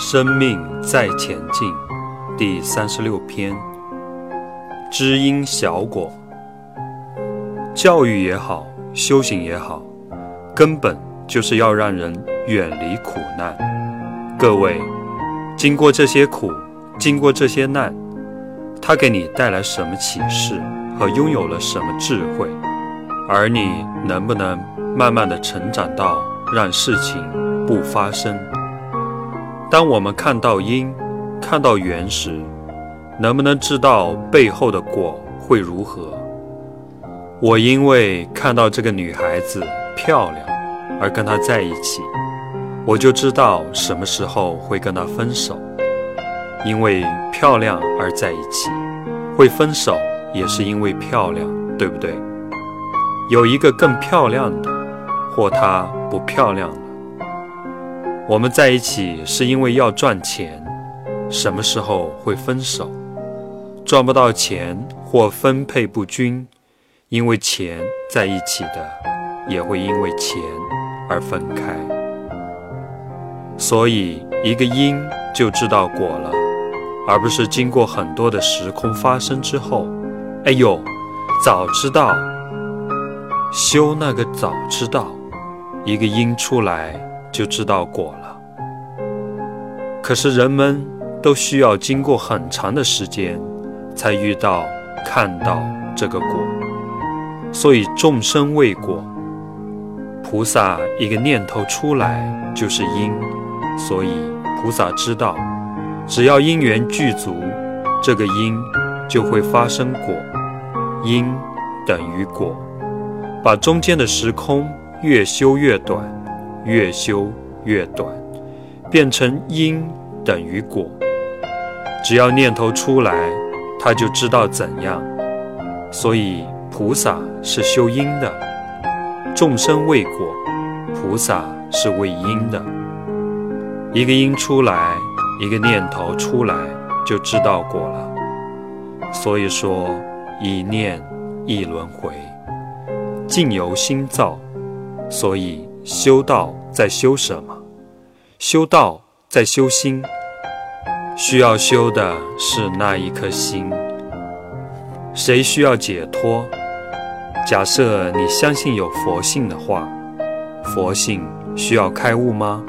生命在前进，第三十六篇。知因小果，教育也好，修行也好，根本就是要让人远离苦难。各位，经过这些苦，经过这些难，它给你带来什么启示和拥有了什么智慧？而你能不能慢慢的成长到让事情不发生？当我们看到因，看到缘时，能不能知道背后的果会如何？我因为看到这个女孩子漂亮而跟她在一起，我就知道什么时候会跟她分手。因为漂亮而在一起，会分手也是因为漂亮，对不对？有一个更漂亮的，或她不漂亮了。我们在一起是因为要赚钱，什么时候会分手？赚不到钱或分配不均，因为钱在一起的，也会因为钱而分开。所以一个因就知道果了，而不是经过很多的时空发生之后，哎呦，早知道，修那个早知道，一个因出来。就知道果了。可是人们都需要经过很长的时间，才遇到、看到这个果。所以众生未果，菩萨一个念头出来就是因，所以菩萨知道，只要因缘具足，这个因就会发生果。因等于果，把中间的时空越修越短。越修越短，变成因等于果。只要念头出来，他就知道怎样。所以菩萨是修因的，众生为果，菩萨是为因的。一个因出来，一个念头出来，就知道果了。所以说，一念一轮回，境由心造。所以。修道在修什么？修道在修心，需要修的是那一颗心。谁需要解脱？假设你相信有佛性的话，佛性需要开悟吗？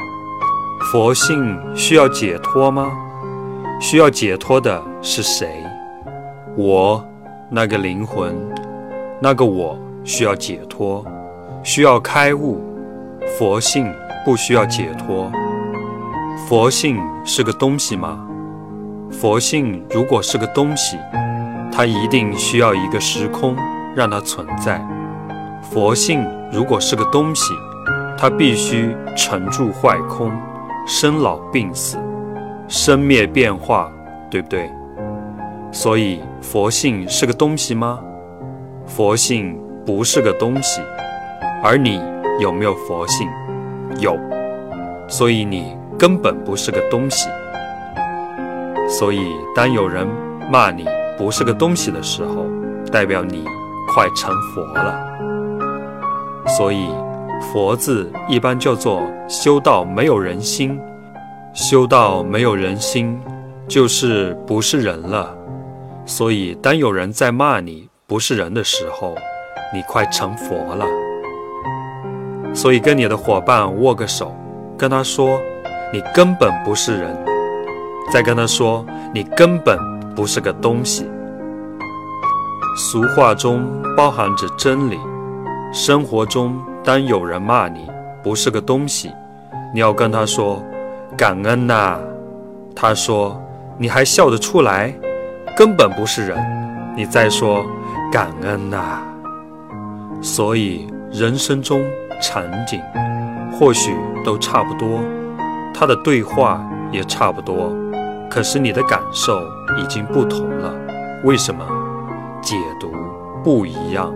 佛性需要解脱吗？需要解脱的是谁？我，那个灵魂，那个我需要解脱，需要开悟。佛性不需要解脱。佛性是个东西吗？佛性如果是个东西，它一定需要一个时空让它存在。佛性如果是个东西，它必须沉住坏空，生老病死，生灭变化，对不对？所以佛性是个东西吗？佛性不是个东西，而你。有没有佛性？有，所以你根本不是个东西。所以当有人骂你不是个东西的时候，代表你快成佛了。所以佛字一般叫做修道没有人心，修道没有人心，就是不是人了。所以当有人在骂你不是人的时候，你快成佛了。所以，跟你的伙伴握个手，跟他说：“你根本不是人。”再跟他说：“你根本不是个东西。”俗话中包含着真理。生活中，当有人骂你不是个东西，你要跟他说：“感恩呐。”他说：“你还笑得出来？根本不是人。”你再说：“感恩呐。”所以，人生中。场景或许都差不多，他的对话也差不多，可是你的感受已经不同了。为什么？解读不一样。